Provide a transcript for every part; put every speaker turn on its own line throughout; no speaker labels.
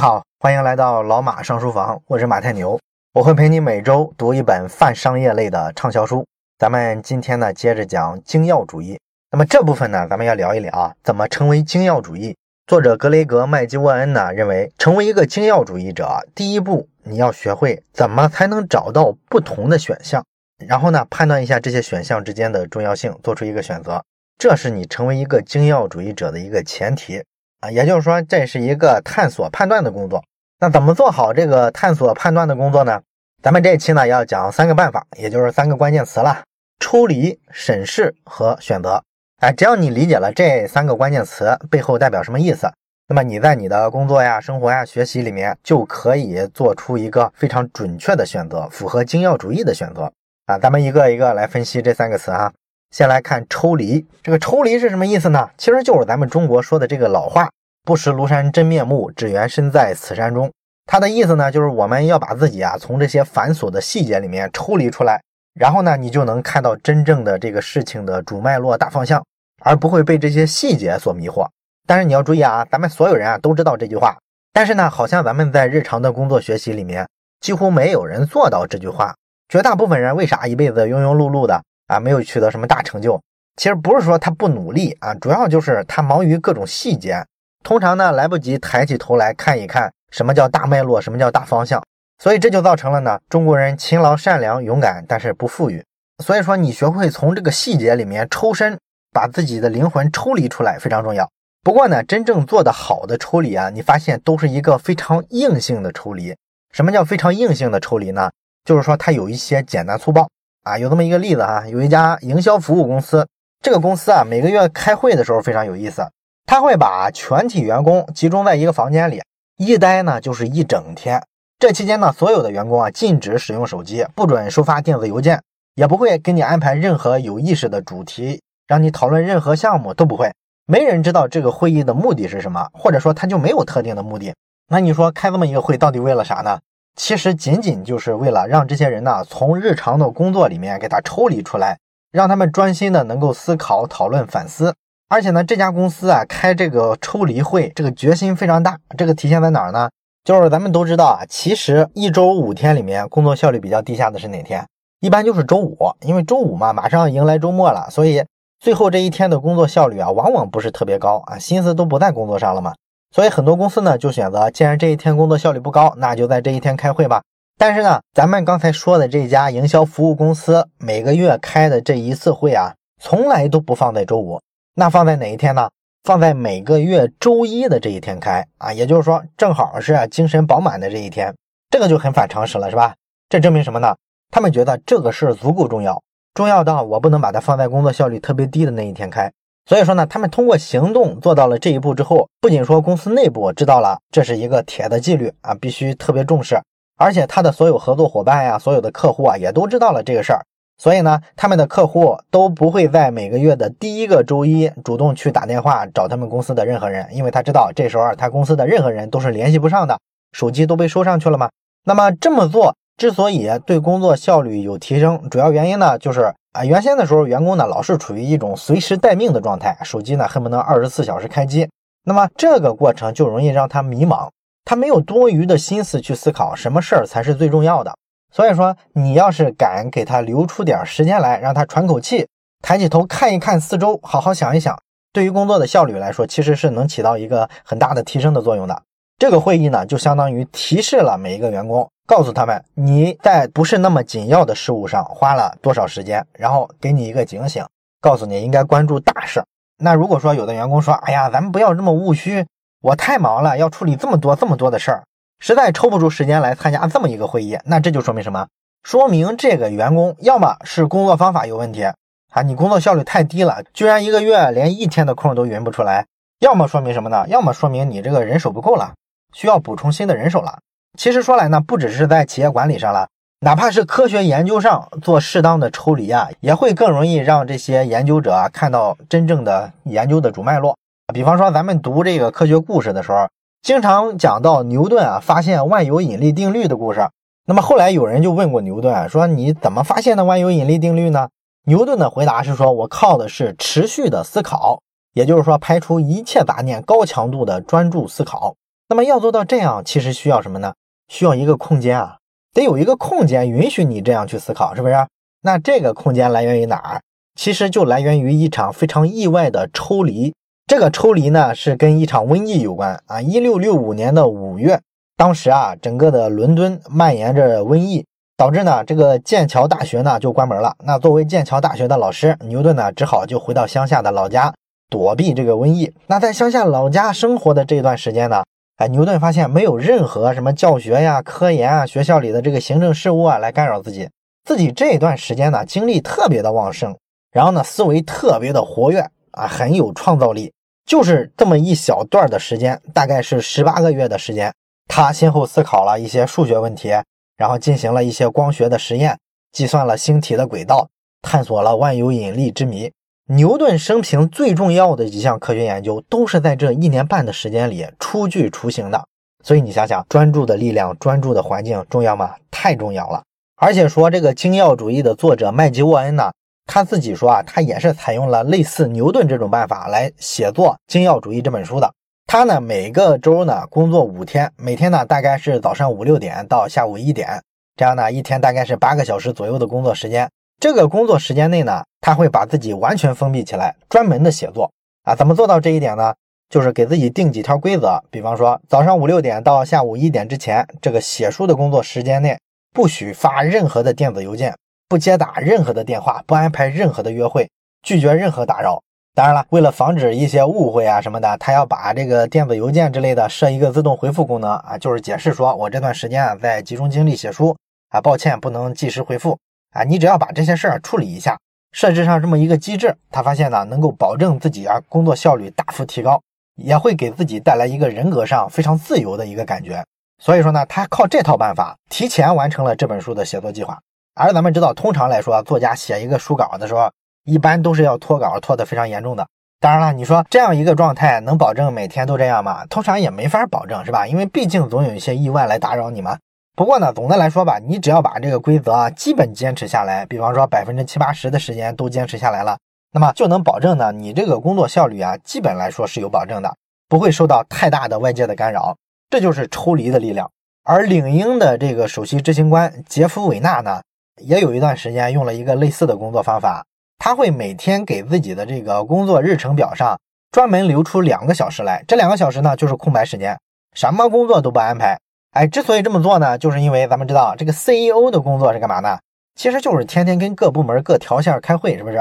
好，欢迎来到老马上书房，我是马太牛，我会陪你每周读一本泛商业类的畅销书。咱们今天呢，接着讲精要主义。那么这部分呢，咱们要聊一聊啊，怎么成为精要主义。作者格雷格麦基沃恩呢，认为成为一个精要主义者，第一步你要学会怎么才能找到不同的选项，然后呢，判断一下这些选项之间的重要性，做出一个选择。这是你成为一个精要主义者的一个前提啊，也就是说，这是一个探索判断的工作。那怎么做好这个探索判断的工作呢？咱们这期呢要讲三个办法，也就是三个关键词了：抽离、审视和选择。哎，只要你理解了这三个关键词背后代表什么意思，那么你在你的工作呀、生活呀、学习里面就可以做出一个非常准确的选择，符合精要主义的选择啊。咱们一个一个来分析这三个词哈。先来看抽离，这个抽离是什么意思呢？其实就是咱们中国说的这个老话“不识庐山真面目，只缘身在此山中”。它的意思呢，就是我们要把自己啊从这些繁琐的细节里面抽离出来，然后呢，你就能看到真正的这个事情的主脉络、大方向，而不会被这些细节所迷惑。但是你要注意啊，咱们所有人啊都知道这句话，但是呢，好像咱们在日常的工作学习里面几乎没有人做到这句话。绝大部分人为啥一辈子庸庸碌碌的？啊，没有取得什么大成就，其实不是说他不努力啊，主要就是他忙于各种细节，通常呢来不及抬起头来看一看什么叫大脉络，什么叫大方向，所以这就造成了呢中国人勤劳、善良、勇敢，但是不富裕。所以说你学会从这个细节里面抽身，把自己的灵魂抽离出来非常重要。不过呢，真正做得好的抽离啊，你发现都是一个非常硬性的抽离。什么叫非常硬性的抽离呢？就是说它有一些简单粗暴。啊，有这么一个例子哈，有一家营销服务公司，这个公司啊，每个月开会的时候非常有意思，他会把全体员工集中在一个房间里，一待呢就是一整天。这期间呢，所有的员工啊禁止使用手机，不准收发电子邮件，也不会给你安排任何有意识的主题，让你讨论任何项目都不会。没人知道这个会议的目的是什么，或者说他就没有特定的目的。那你说开这么一个会到底为了啥呢？其实仅仅就是为了让这些人呢，从日常的工作里面给他抽离出来，让他们专心的能够思考、讨论、反思。而且呢，这家公司啊，开这个抽离会，这个决心非常大。这个体现在哪儿呢？就是咱们都知道啊，其实一周五天里面，工作效率比较低下的是哪天？一般就是周五，因为周五嘛，马上要迎来周末了，所以最后这一天的工作效率啊，往往不是特别高啊，心思都不在工作上了嘛。所以很多公司呢就选择，既然这一天工作效率不高，那就在这一天开会吧。但是呢，咱们刚才说的这家营销服务公司每个月开的这一次会啊，从来都不放在周五，那放在哪一天呢？放在每个月周一的这一天开啊，也就是说正好是精神饱满的这一天，这个就很反常识了，是吧？这证明什么呢？他们觉得这个事足够重要，重要到我不能把它放在工作效率特别低的那一天开。所以说呢，他们通过行动做到了这一步之后，不仅说公司内部知道了这是一个铁的纪律啊，必须特别重视，而且他的所有合作伙伴呀、所有的客户啊，也都知道了这个事儿。所以呢，他们的客户都不会在每个月的第一个周一主动去打电话找他们公司的任何人，因为他知道这时候他公司的任何人都是联系不上的，手机都被收上去了嘛。那么这么做之所以对工作效率有提升，主要原因呢，就是。啊，原先的时候，员工呢老是处于一种随时待命的状态，手机呢恨不能二十四小时开机。那么这个过程就容易让他迷茫，他没有多余的心思去思考什么事儿才是最重要的。所以说，你要是敢给他留出点时间来，让他喘口气，抬起头看一看四周，好好想一想，对于工作的效率来说，其实是能起到一个很大的提升的作用的。这个会议呢，就相当于提示了每一个员工。告诉他们你在不是那么紧要的事物上花了多少时间，然后给你一个警醒，告诉你应该关注大事。那如果说有的员工说，哎呀，咱们不要这么务虚，我太忙了，要处理这么多这么多的事儿，实在抽不出时间来参加这么一个会议，那这就说明什么？说明这个员工要么是工作方法有问题啊，你工作效率太低了，居然一个月连一天的空都匀不出来；要么说明什么呢？要么说明你这个人手不够了，需要补充新的人手了。其实说来呢，不只是在企业管理上了，哪怕是科学研究上做适当的抽离啊，也会更容易让这些研究者啊看到真正的研究的主脉络。比方说，咱们读这个科学故事的时候，经常讲到牛顿啊发现万有引力定律的故事。那么后来有人就问过牛顿，啊说你怎么发现的万有引力定律呢？牛顿的回答是说，我靠的是持续的思考，也就是说排除一切杂念，高强度的专注思考。那么要做到这样，其实需要什么呢？需要一个空间啊，得有一个空间允许你这样去思考，是不是？那这个空间来源于哪儿？其实就来源于一场非常意外的抽离。这个抽离呢，是跟一场瘟疫有关啊。一六六五年的五月，当时啊，整个的伦敦蔓延着瘟疫，导致呢，这个剑桥大学呢就关门了。那作为剑桥大学的老师，牛顿呢只好就回到乡下的老家躲避这个瘟疫。那在乡下老家生活的这段时间呢，哎，牛顿发现没有任何什么教学呀、科研啊、学校里的这个行政事务啊来干扰自己，自己这一段时间呢精力特别的旺盛，然后呢思维特别的活跃啊，很有创造力。就是这么一小段的时间，大概是十八个月的时间，他先后思考了一些数学问题，然后进行了一些光学的实验，计算了星体的轨道，探索了万有引力之谜。牛顿生平最重要的几项科学研究，都是在这一年半的时间里初具雏形的。所以你想想，专注的力量、专注的环境重要吗？太重要了。而且说这个精要主义的作者麦吉沃恩呢？他自己说啊，他也是采用了类似牛顿这种办法来写作《精要主义》这本书的。他呢，每个周呢工作五天，每天呢大概是早上五六点到下午一点，这样呢一天大概是八个小时左右的工作时间。这个工作时间内呢，他会把自己完全封闭起来，专门的写作啊。怎么做到这一点呢？就是给自己定几条规则，比方说早上五六点到下午一点之前，这个写书的工作时间内不许发任何的电子邮件。不接打任何的电话，不安排任何的约会，拒绝任何打扰。当然了，为了防止一些误会啊什么的，他要把这个电子邮件之类的设一个自动回复功能啊，就是解释说我这段时间啊在集中精力写书啊，抱歉不能及时回复啊。你只要把这些事儿处理一下，设置上这么一个机制，他发现呢能够保证自己啊工作效率大幅提高，也会给自己带来一个人格上非常自由的一个感觉。所以说呢，他靠这套办法提前完成了这本书的写作计划。而咱们知道，通常来说，作家写一个书稿的时候，一般都是要拖稿，拖得非常严重的。当然了，你说这样一个状态能保证每天都这样吗？通常也没法保证，是吧？因为毕竟总有一些意外来打扰你嘛。不过呢，总的来说吧，你只要把这个规则啊基本坚持下来，比方说百分之七八十的时间都坚持下来了，那么就能保证呢，你这个工作效率啊，基本来说是有保证的，不会受到太大的外界的干扰。这就是抽离的力量。而领英的这个首席执行官杰夫·韦纳呢？也有一段时间用了一个类似的工作方法，他会每天给自己的这个工作日程表上专门留出两个小时来，这两个小时呢就是空白时间，什么工作都不安排。哎，之所以这么做呢，就是因为咱们知道这个 CEO 的工作是干嘛呢？其实就是天天跟各部门各条线开会，是不是？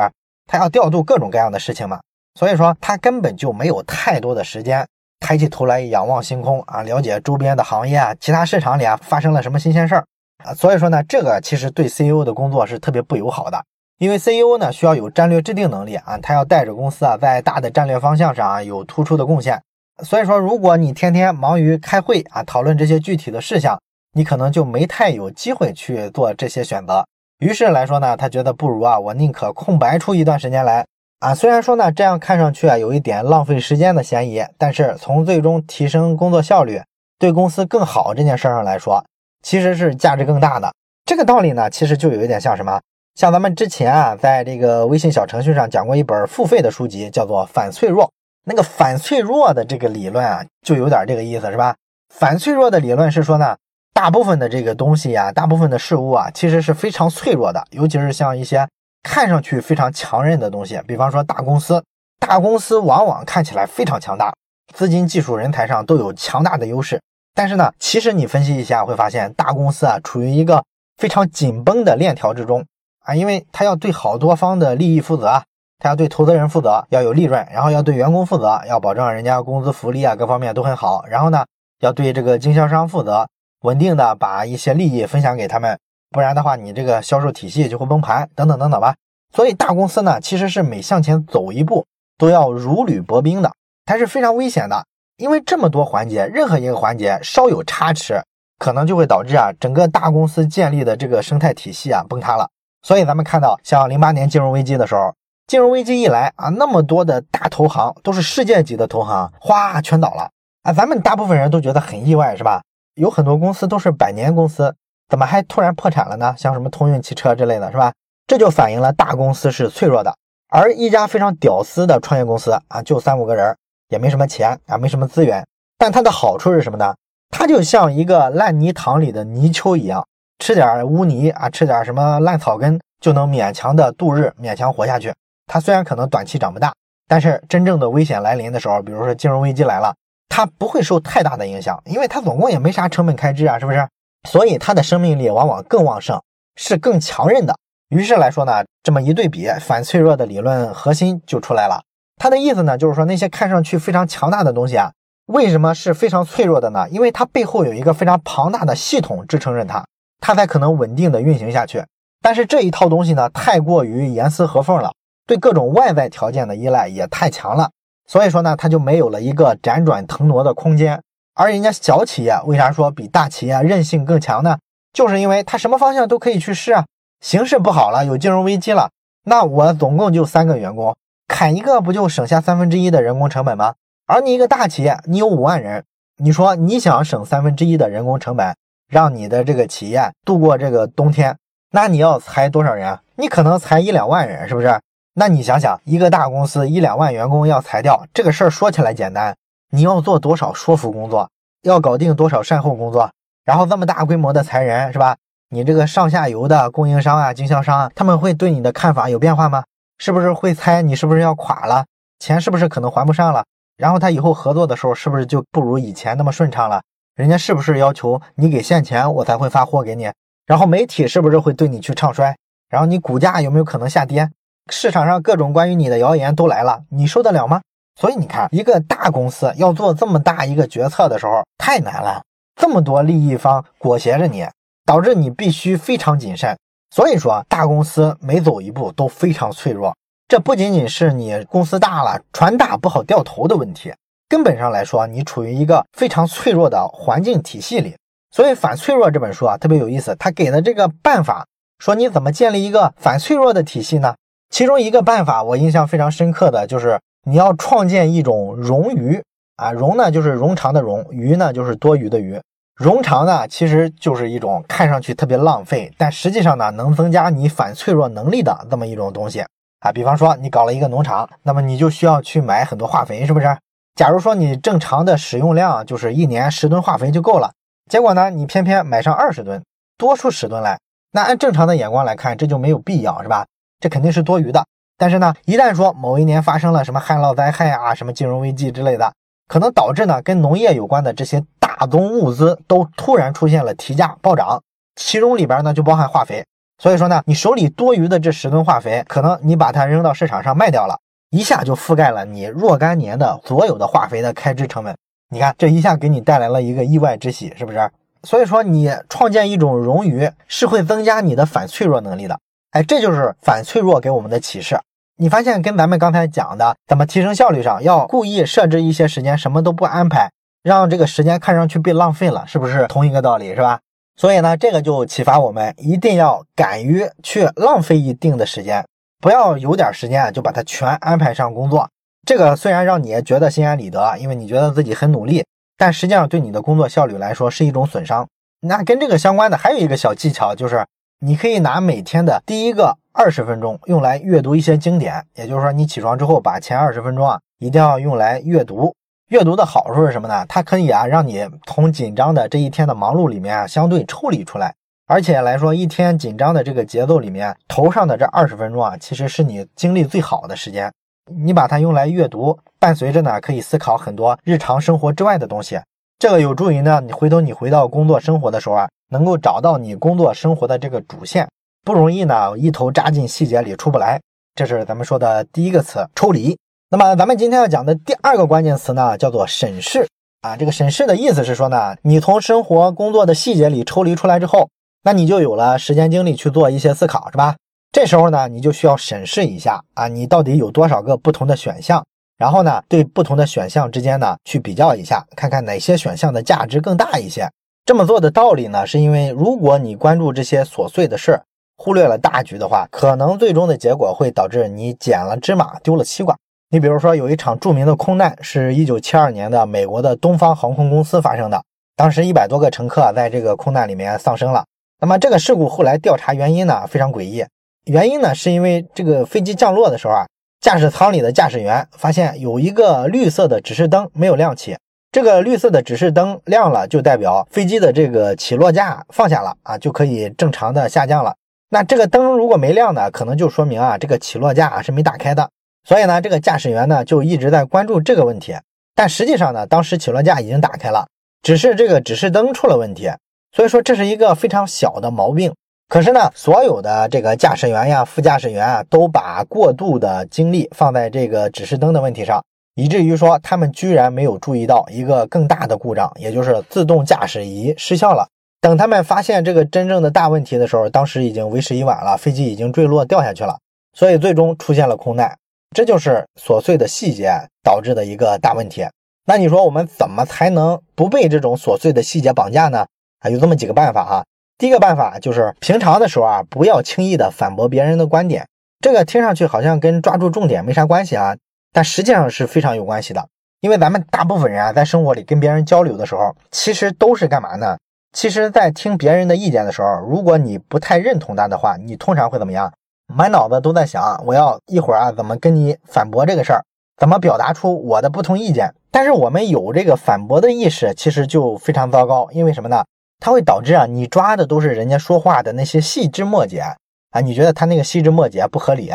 他要调度各种各样的事情嘛，所以说他根本就没有太多的时间抬起头来仰望星空啊，了解周边的行业啊，其他市场里啊发生了什么新鲜事儿。啊，所以说呢，这个其实对 CEO 的工作是特别不友好的，因为 CEO 呢需要有战略制定能力啊，他要带着公司啊在大的战略方向上啊有突出的贡献。所以说，如果你天天忙于开会啊，讨论这些具体的事项，你可能就没太有机会去做这些选择。于是来说呢，他觉得不如啊，我宁可空白出一段时间来啊。虽然说呢，这样看上去啊有一点浪费时间的嫌疑，但是从最终提升工作效率、对公司更好这件事上来说。其实是价值更大的这个道理呢，其实就有一点像什么？像咱们之前啊，在这个微信小程序上讲过一本付费的书籍，叫做《反脆弱》。那个反脆弱的这个理论啊，就有点这个意思，是吧？反脆弱的理论是说呢，大部分的这个东西呀，大部分的事物啊，其实是非常脆弱的，尤其是像一些看上去非常强韧的东西，比方说大公司，大公司往往看起来非常强大，资金、技术、人才上都有强大的优势。但是呢，其实你分析一下会发现，大公司啊处于一个非常紧绷的链条之中啊，因为它要对好多方的利益负责，他要对投资人负责，要有利润，然后要对员工负责，要保证人家工资福利啊各方面都很好，然后呢，要对这个经销商负责，稳定的把一些利益分享给他们，不然的话，你这个销售体系就会崩盘，等等等等吧。所以大公司呢，其实是每向前走一步都要如履薄冰的，它是非常危险的。因为这么多环节，任何一个环节稍有差池，可能就会导致啊整个大公司建立的这个生态体系啊崩塌了。所以咱们看到，像零八年金融危机的时候，金融危机一来啊，那么多的大投行都是世界级的投行，哗全倒了啊。咱们大部分人都觉得很意外，是吧？有很多公司都是百年公司，怎么还突然破产了呢？像什么通用汽车之类的是吧？这就反映了大公司是脆弱的，而一家非常屌丝的创业公司啊，就三五个人。也没什么钱啊，没什么资源，但它的好处是什么呢？它就像一个烂泥塘里的泥鳅一样，吃点污泥啊，吃点什么烂草根就能勉强的度日，勉强活下去。它虽然可能短期长不大，但是真正的危险来临的时候，比如说金融危机来了，它不会受太大的影响，因为它总共也没啥成本开支啊，是不是？所以它的生命力往往更旺盛，是更强韧的。于是来说呢，这么一对比，反脆弱的理论核心就出来了。它的意思呢，就是说那些看上去非常强大的东西啊，为什么是非常脆弱的呢？因为它背后有一个非常庞大的系统支撑着它，它才可能稳定的运行下去。但是这一套东西呢，太过于严丝合缝了，对各种外在条件的依赖也太强了，所以说呢，它就没有了一个辗转腾挪的空间。而人家小企业为啥说比大企业韧性更强呢？就是因为它什么方向都可以去试啊。形势不好了，有金融危机了，那我总共就三个员工，砍一个不就省下三分之一的人工成本吗？而你一个大企业，你有五万人，你说你想省三分之一的人工成本，让你的这个企业度过这个冬天，那你要裁多少人啊？你可能裁一两万人，是不是？那你想想，一个大公司一两万员工要裁掉，这个事儿说起来简单。你要做多少说服工作，要搞定多少善后工作，然后这么大规模的裁人是吧？你这个上下游的供应商啊、经销商啊，他们会对你的看法有变化吗？是不是会猜你是不是要垮了？钱是不是可能还不上了？然后他以后合作的时候是不是就不如以前那么顺畅了？人家是不是要求你给现钱我才会发货给你？然后媒体是不是会对你去唱衰？然后你股价有没有可能下跌？市场上各种关于你的谣言都来了，你受得了吗？所以你看，一个大公司要做这么大一个决策的时候太难了，这么多利益方裹挟着你，导致你必须非常谨慎。所以说，大公司每走一步都非常脆弱。这不仅仅是你公司大了，船大不好掉头的问题，根本上来说，你处于一个非常脆弱的环境体系里。所以，《反脆弱》这本书啊特别有意思，他给的这个办法，说你怎么建立一个反脆弱的体系呢？其中一个办法，我印象非常深刻的就是。你要创建一种冗余啊，冗呢就是冗长的冗，余呢就是多余的余。冗长呢其实就是一种看上去特别浪费，但实际上呢能增加你反脆弱能力的这么一种东西啊。比方说你搞了一个农场，那么你就需要去买很多化肥，是不是？假如说你正常的使用量就是一年十吨化肥就够了，结果呢你偏偏买上二十吨，多出十吨来，那按正常的眼光来看，这就没有必要，是吧？这肯定是多余的。但是呢，一旦说某一年发生了什么旱涝灾害啊、什么金融危机之类的，可能导致呢跟农业有关的这些大宗物资都突然出现了提价暴涨，其中里边呢就包含化肥。所以说呢，你手里多余的这十吨化肥，可能你把它扔到市场上卖掉了，一下就覆盖了你若干年的所有的化肥的开支成本。你看这一下给你带来了一个意外之喜，是不是？所以说你创建一种冗余是会增加你的反脆弱能力的。哎，这就是反脆弱给我们的启示。你发现跟咱们刚才讲的怎么提升效率上，要故意设置一些时间，什么都不安排，让这个时间看上去被浪费了，是不是同一个道理，是吧？所以呢，这个就启发我们一定要敢于去浪费一定的时间，不要有点时间啊就把它全安排上工作。这个虽然让你觉得心安理得，因为你觉得自己很努力，但实际上对你的工作效率来说是一种损伤。那跟这个相关的还有一个小技巧，就是你可以拿每天的第一个。二十分钟用来阅读一些经典，也就是说，你起床之后把前二十分钟啊，一定要用来阅读。阅读的好处是什么呢？它可以啊，让你从紧张的这一天的忙碌里面啊，相对抽离出来。而且来说，一天紧张的这个节奏里面，头上的这二十分钟啊，其实是你精力最好的时间。你把它用来阅读，伴随着呢，可以思考很多日常生活之外的东西。这个有助于呢，你回头你回到工作生活的时候啊，能够找到你工作生活的这个主线。不容易呢，一头扎进细节里出不来。这是咱们说的第一个词“抽离”。那么咱们今天要讲的第二个关键词呢，叫做“审视”啊。这个“审视”的意思是说呢，你从生活工作的细节里抽离出来之后，那你就有了时间精力去做一些思考，是吧？这时候呢，你就需要审视一下啊，你到底有多少个不同的选项，然后呢，对不同的选项之间呢去比较一下，看看哪些选项的价值更大一些。这么做的道理呢，是因为如果你关注这些琐碎的事儿。忽略了大局的话，可能最终的结果会导致你捡了芝麻丢了西瓜。你比如说，有一场著名的空难，是一九七二年的美国的东方航空公司发生的，当时一百多个乘客在这个空难里面丧生了。那么这个事故后来调查原因呢，非常诡异。原因呢，是因为这个飞机降落的时候啊，驾驶舱里的驾驶员发现有一个绿色的指示灯没有亮起，这个绿色的指示灯亮了，就代表飞机的这个起落架放下了啊，就可以正常的下降了。那这个灯如果没亮呢，可能就说明啊，这个起落架是没打开的。所以呢，这个驾驶员呢就一直在关注这个问题。但实际上呢，当时起落架已经打开了，只是这个指示灯出了问题。所以说这是一个非常小的毛病。可是呢，所有的这个驾驶员呀、副驾驶员啊，都把过度的精力放在这个指示灯的问题上。以至于说他们居然没有注意到一个更大的故障，也就是自动驾驶仪失效了。等他们发现这个真正的大问题的时候，当时已经为时已晚了，飞机已经坠落掉下去了。所以最终出现了空难，这就是琐碎的细节导致的一个大问题。那你说我们怎么才能不被这种琐碎的细节绑架呢？啊，有这么几个办法哈。第一个办法就是平常的时候啊，不要轻易的反驳别人的观点。这个听上去好像跟抓住重点没啥关系啊。但实际上是非常有关系的，因为咱们大部分人啊，在生活里跟别人交流的时候，其实都是干嘛呢？其实，在听别人的意见的时候，如果你不太认同他的话，你通常会怎么样？满脑子都在想，我要一会儿啊，怎么跟你反驳这个事儿，怎么表达出我的不同意见？但是我们有这个反驳的意识，其实就非常糟糕，因为什么呢？它会导致啊，你抓的都是人家说话的那些细枝末节啊，你觉得他那个细枝末节不合理？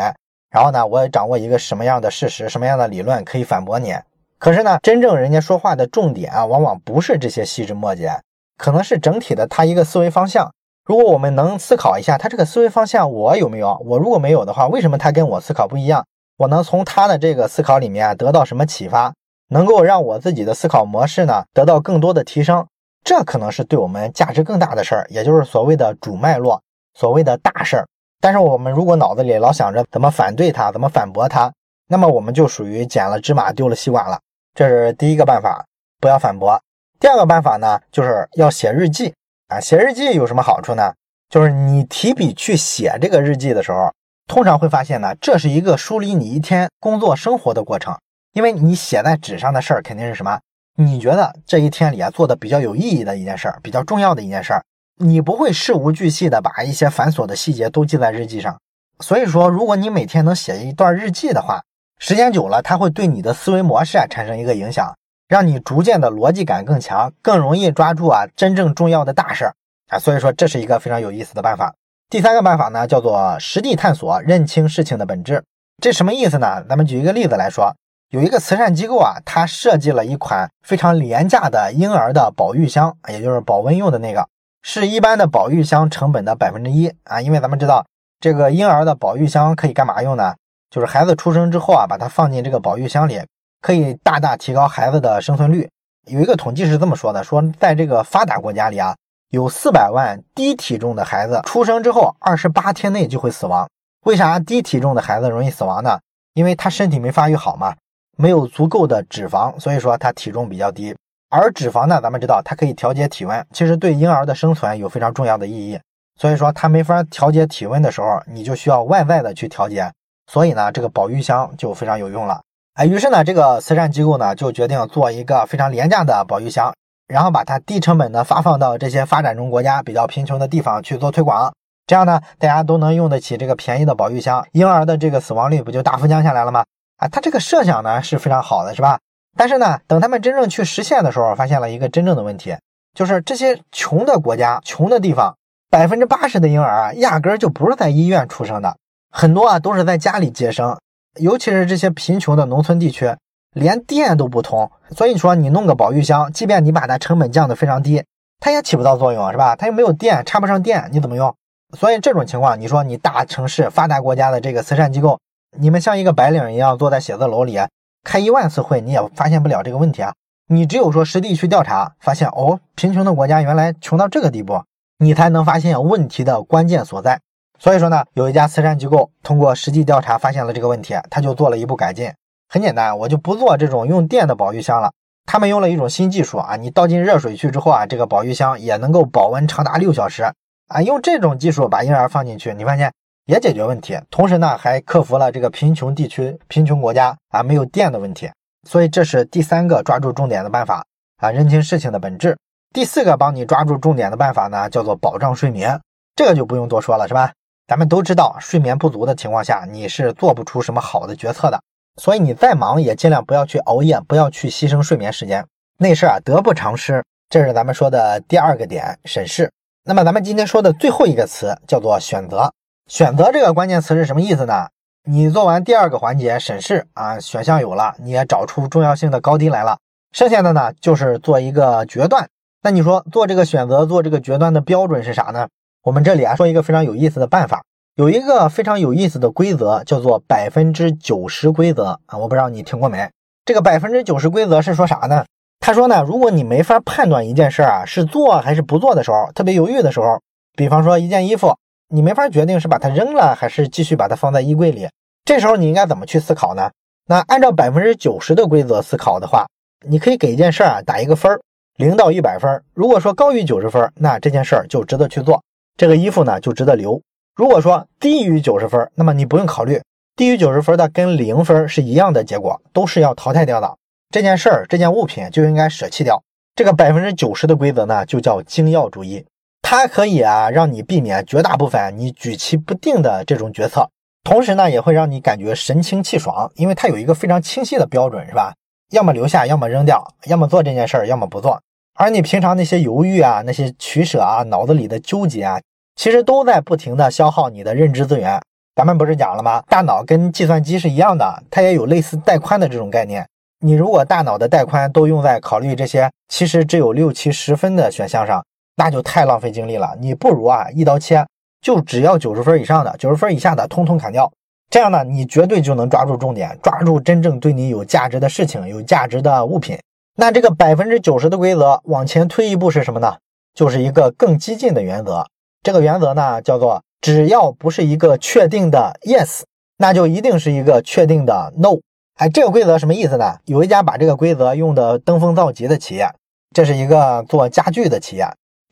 然后呢，我也掌握一个什么样的事实、什么样的理论可以反驳你。可是呢，真正人家说话的重点啊，往往不是这些细枝末节，可能是整体的他一个思维方向。如果我们能思考一下，他这个思维方向我有没有？我如果没有的话，为什么他跟我思考不一样？我能从他的这个思考里面得到什么启发，能够让我自己的思考模式呢得到更多的提升？这可能是对我们价值更大的事儿，也就是所谓的主脉络，所谓的大事儿。但是我们如果脑子里老想着怎么反对他，怎么反驳他，那么我们就属于捡了芝麻丢了西瓜了。这是第一个办法，不要反驳。第二个办法呢，就是要写日记啊。写日记有什么好处呢？就是你提笔去写这个日记的时候，通常会发现呢，这是一个梳理你一天工作生活的过程。因为你写在纸上的事儿肯定是什么？你觉得这一天里啊做的比较有意义的一件事儿，比较重要的一件事儿。你不会事无巨细的把一些繁琐的细节都记在日记上，所以说，如果你每天能写一段日记的话，时间久了，它会对你的思维模式啊产生一个影响，让你逐渐的逻辑感更强，更容易抓住啊真正重要的大事儿啊。所以说，这是一个非常有意思的办法。第三个办法呢，叫做实地探索，认清事情的本质。这什么意思呢？咱们举一个例子来说，有一个慈善机构啊，它设计了一款非常廉价的婴儿的保育箱，也就是保温用的那个。是一般的保育箱成本的百分之一啊，因为咱们知道这个婴儿的保育箱可以干嘛用呢？就是孩子出生之后啊，把它放进这个保育箱里，可以大大提高孩子的生存率。有一个统计是这么说的：说在这个发达国家里啊，有四百万低体重的孩子出生之后二十八天内就会死亡。为啥低体重的孩子容易死亡呢？因为他身体没发育好嘛，没有足够的脂肪，所以说他体重比较低。而脂肪呢，咱们知道它可以调节体温，其实对婴儿的生存有非常重要的意义。所以说它没法调节体温的时候，你就需要外在的去调节。所以呢，这个保育箱就非常有用了。哎，于是呢，这个慈善机构呢就决定做一个非常廉价的保育箱，然后把它低成本的发放到这些发展中国家比较贫穷的地方去做推广。这样呢，大家都能用得起这个便宜的保育箱，婴儿的这个死亡率不就大幅降下来了吗？啊，他这个设想呢是非常好的，是吧？但是呢，等他们真正去实现的时候，发现了一个真正的问题，就是这些穷的国家、穷的地方，百分之八十的婴儿啊，压根儿就不是在医院出生的，很多啊都是在家里接生。尤其是这些贫穷的农村地区，连电都不通，所以说你弄个保育箱，即便你把它成本降得非常低，它也起不到作用，是吧？它又没有电，插不上电，你怎么用？所以这种情况，你说你大城市发达国家的这个慈善机构，你们像一个白领一样坐在写字楼里。开一万次会，你也发现不了这个问题啊！你只有说实地去调查，发现哦，贫穷的国家原来穷到这个地步，你才能发现问题的关键所在。所以说呢，有一家慈善机构通过实际调查发现了这个问题，他就做了一步改进。很简单，我就不做这种用电的保育箱了。他们用了一种新技术啊，你倒进热水去之后啊，这个保育箱也能够保温长达六小时啊。用这种技术把婴儿放进去，你发现。也解决问题，同时呢，还克服了这个贫穷地区、贫穷国家啊没有电的问题。所以这是第三个抓住重点的办法啊，认清事情的本质。第四个帮你抓住重点的办法呢，叫做保障睡眠。这个就不用多说了，是吧？咱们都知道，睡眠不足的情况下，你是做不出什么好的决策的。所以你再忙也尽量不要去熬夜，不要去牺牲睡眠时间。那事啊得不偿失。这是咱们说的第二个点，审视。那么咱们今天说的最后一个词叫做选择。选择这个关键词是什么意思呢？你做完第二个环节审视啊，选项有了，你也找出重要性的高低来了，剩下的呢就是做一个决断。那你说做这个选择、做这个决断的标准是啥呢？我们这里啊说一个非常有意思的办法，有一个非常有意思的规则叫做百分之九十规则啊，我不知道你听过没？这个百分之九十规则是说啥呢？他说呢，如果你没法判断一件事儿啊是做还是不做的时候，特别犹豫的时候，比方说一件衣服，你没法决定是把它扔了还是继续把它放在衣柜里，这时候你应该怎么去思考呢？那按照百分之九十的规则思考的话，你可以给一件事儿啊打一个分儿，零到一百分。如果说高于九十分，那这件事儿就值得去做，这个衣服呢就值得留。如果说低于九十分，那么你不用考虑，低于九十分的跟零分是一样的结果，都是要淘汰掉的。这件事儿，这件物品就应该舍弃掉。这个百分之九十的规则呢，就叫精要主义。它可以啊，让你避免绝大部分你举棋不定的这种决策，同时呢，也会让你感觉神清气爽，因为它有一个非常清晰的标准，是吧？要么留下，要么扔掉，要么做这件事儿，要么不做。而你平常那些犹豫啊，那些取舍啊，脑子里的纠结啊，其实都在不停的消耗你的认知资源。咱们不是讲了吗？大脑跟计算机是一样的，它也有类似带宽的这种概念。你如果大脑的带宽都用在考虑这些其实只有六七十分的选项上，那就太浪费精力了。你不如啊一刀切，就只要九十分以上的，九十分以下的通通砍掉。这样呢，你绝对就能抓住重点，抓住真正对你有价值的事情、有价值的物品。那这个百分之九十的规则往前推一步是什么呢？就是一个更激进的原则。这个原则呢叫做只要不是一个确定的 yes，那就一定是一个确定的 no。哎，这个规则什么意思呢？有一家把这个规则用的登峰造极的企业，这是一个做家具的企业。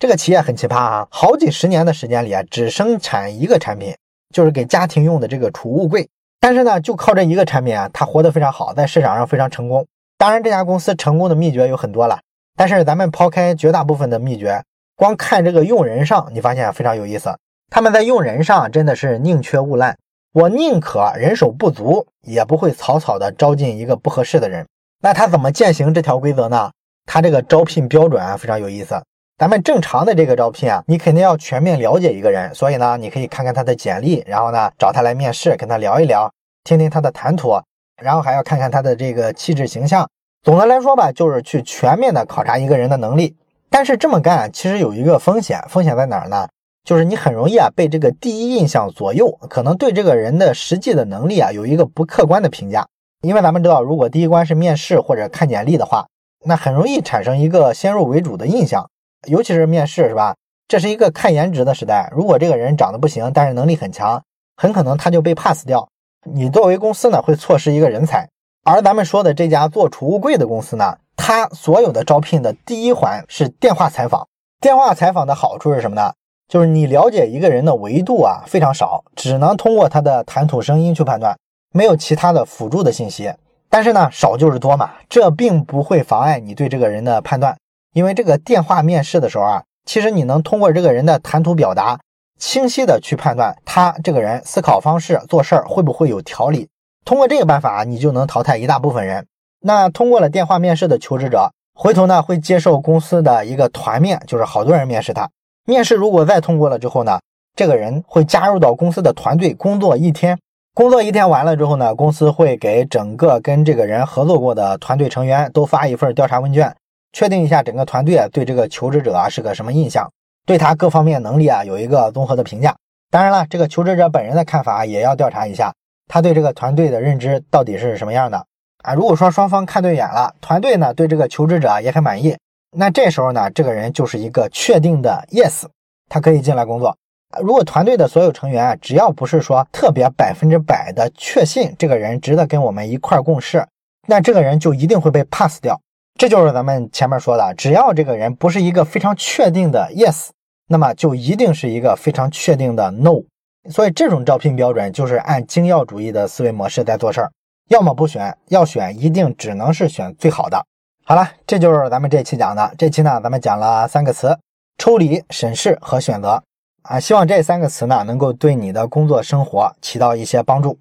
这个企业很奇葩啊，好几十年的时间里啊，只生产一个产品，就是给家庭用的这个储物柜。但是呢，就靠这一个产品啊，它活得非常好，在市场上非常成功。当然，这家公司成功的秘诀有很多了，但是咱们抛开绝大部分的秘诀，光看这个用人上，你发现非常有意思。他们在用人上真的是宁缺毋滥。我宁可人手不足，也不会草草的招进一个不合适的人。那他怎么践行这条规则呢？他这个招聘标准啊非常有意思。咱们正常的这个招聘啊，你肯定要全面了解一个人，所以呢，你可以看看他的简历，然后呢找他来面试，跟他聊一聊，听听他的谈吐，然后还要看看他的这个气质形象。总的来说吧，就是去全面的考察一个人的能力。但是这么干其实有一个风险，风险在哪儿呢？就是你很容易啊被这个第一印象左右，可能对这个人的实际的能力啊有一个不客观的评价。因为咱们知道，如果第一关是面试或者看简历的话，那很容易产生一个先入为主的印象，尤其是面试是吧？这是一个看颜值的时代。如果这个人长得不行，但是能力很强，很可能他就被 pass 掉。你作为公司呢，会错失一个人才。而咱们说的这家做储物柜的公司呢，它所有的招聘的第一环是电话采访。电话采访的好处是什么呢？就是你了解一个人的维度啊非常少，只能通过他的谈吐声音去判断，没有其他的辅助的信息。但是呢，少就是多嘛，这并不会妨碍你对这个人的判断，因为这个电话面试的时候啊，其实你能通过这个人的谈吐表达，清晰的去判断他这个人思考方式、做事儿会不会有条理。通过这个办法，你就能淘汰一大部分人。那通过了电话面试的求职者，回头呢会接受公司的一个团面，就是好多人面试他。面试如果再通过了之后呢，这个人会加入到公司的团队工作一天，工作一天完了之后呢，公司会给整个跟这个人合作过的团队成员都发一份调查问卷，确定一下整个团队啊对这个求职者啊是个什么印象，对他各方面能力啊有一个综合的评价。当然了，这个求职者本人的看法也要调查一下，他对这个团队的认知到底是什么样的啊？如果说双方看对眼了，团队呢对这个求职者也很满意。那这时候呢，这个人就是一个确定的 yes，他可以进来工作。如果团队的所有成员啊，只要不是说特别百分之百的确信这个人值得跟我们一块共事，那这个人就一定会被 pass 掉。这就是咱们前面说的，只要这个人不是一个非常确定的 yes，那么就一定是一个非常确定的 no。所以这种招聘标准就是按精要主义的思维模式在做事儿，要么不选，要选一定只能是选最好的。好了，这就是咱们这期讲的。这期呢，咱们讲了三个词：抽离、审视和选择。啊，希望这三个词呢，能够对你的工作生活起到一些帮助。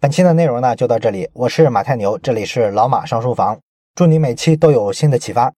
本期的内容呢，就到这里。我是马太牛，这里是老马上书房。祝你每期都有新的启发。